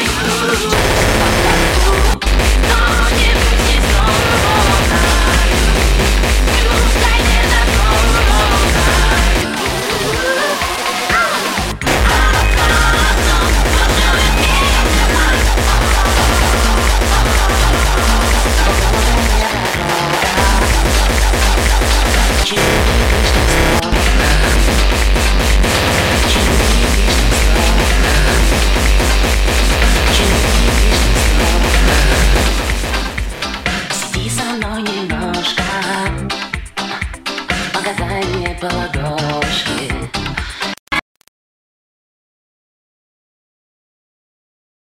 like you. é pela.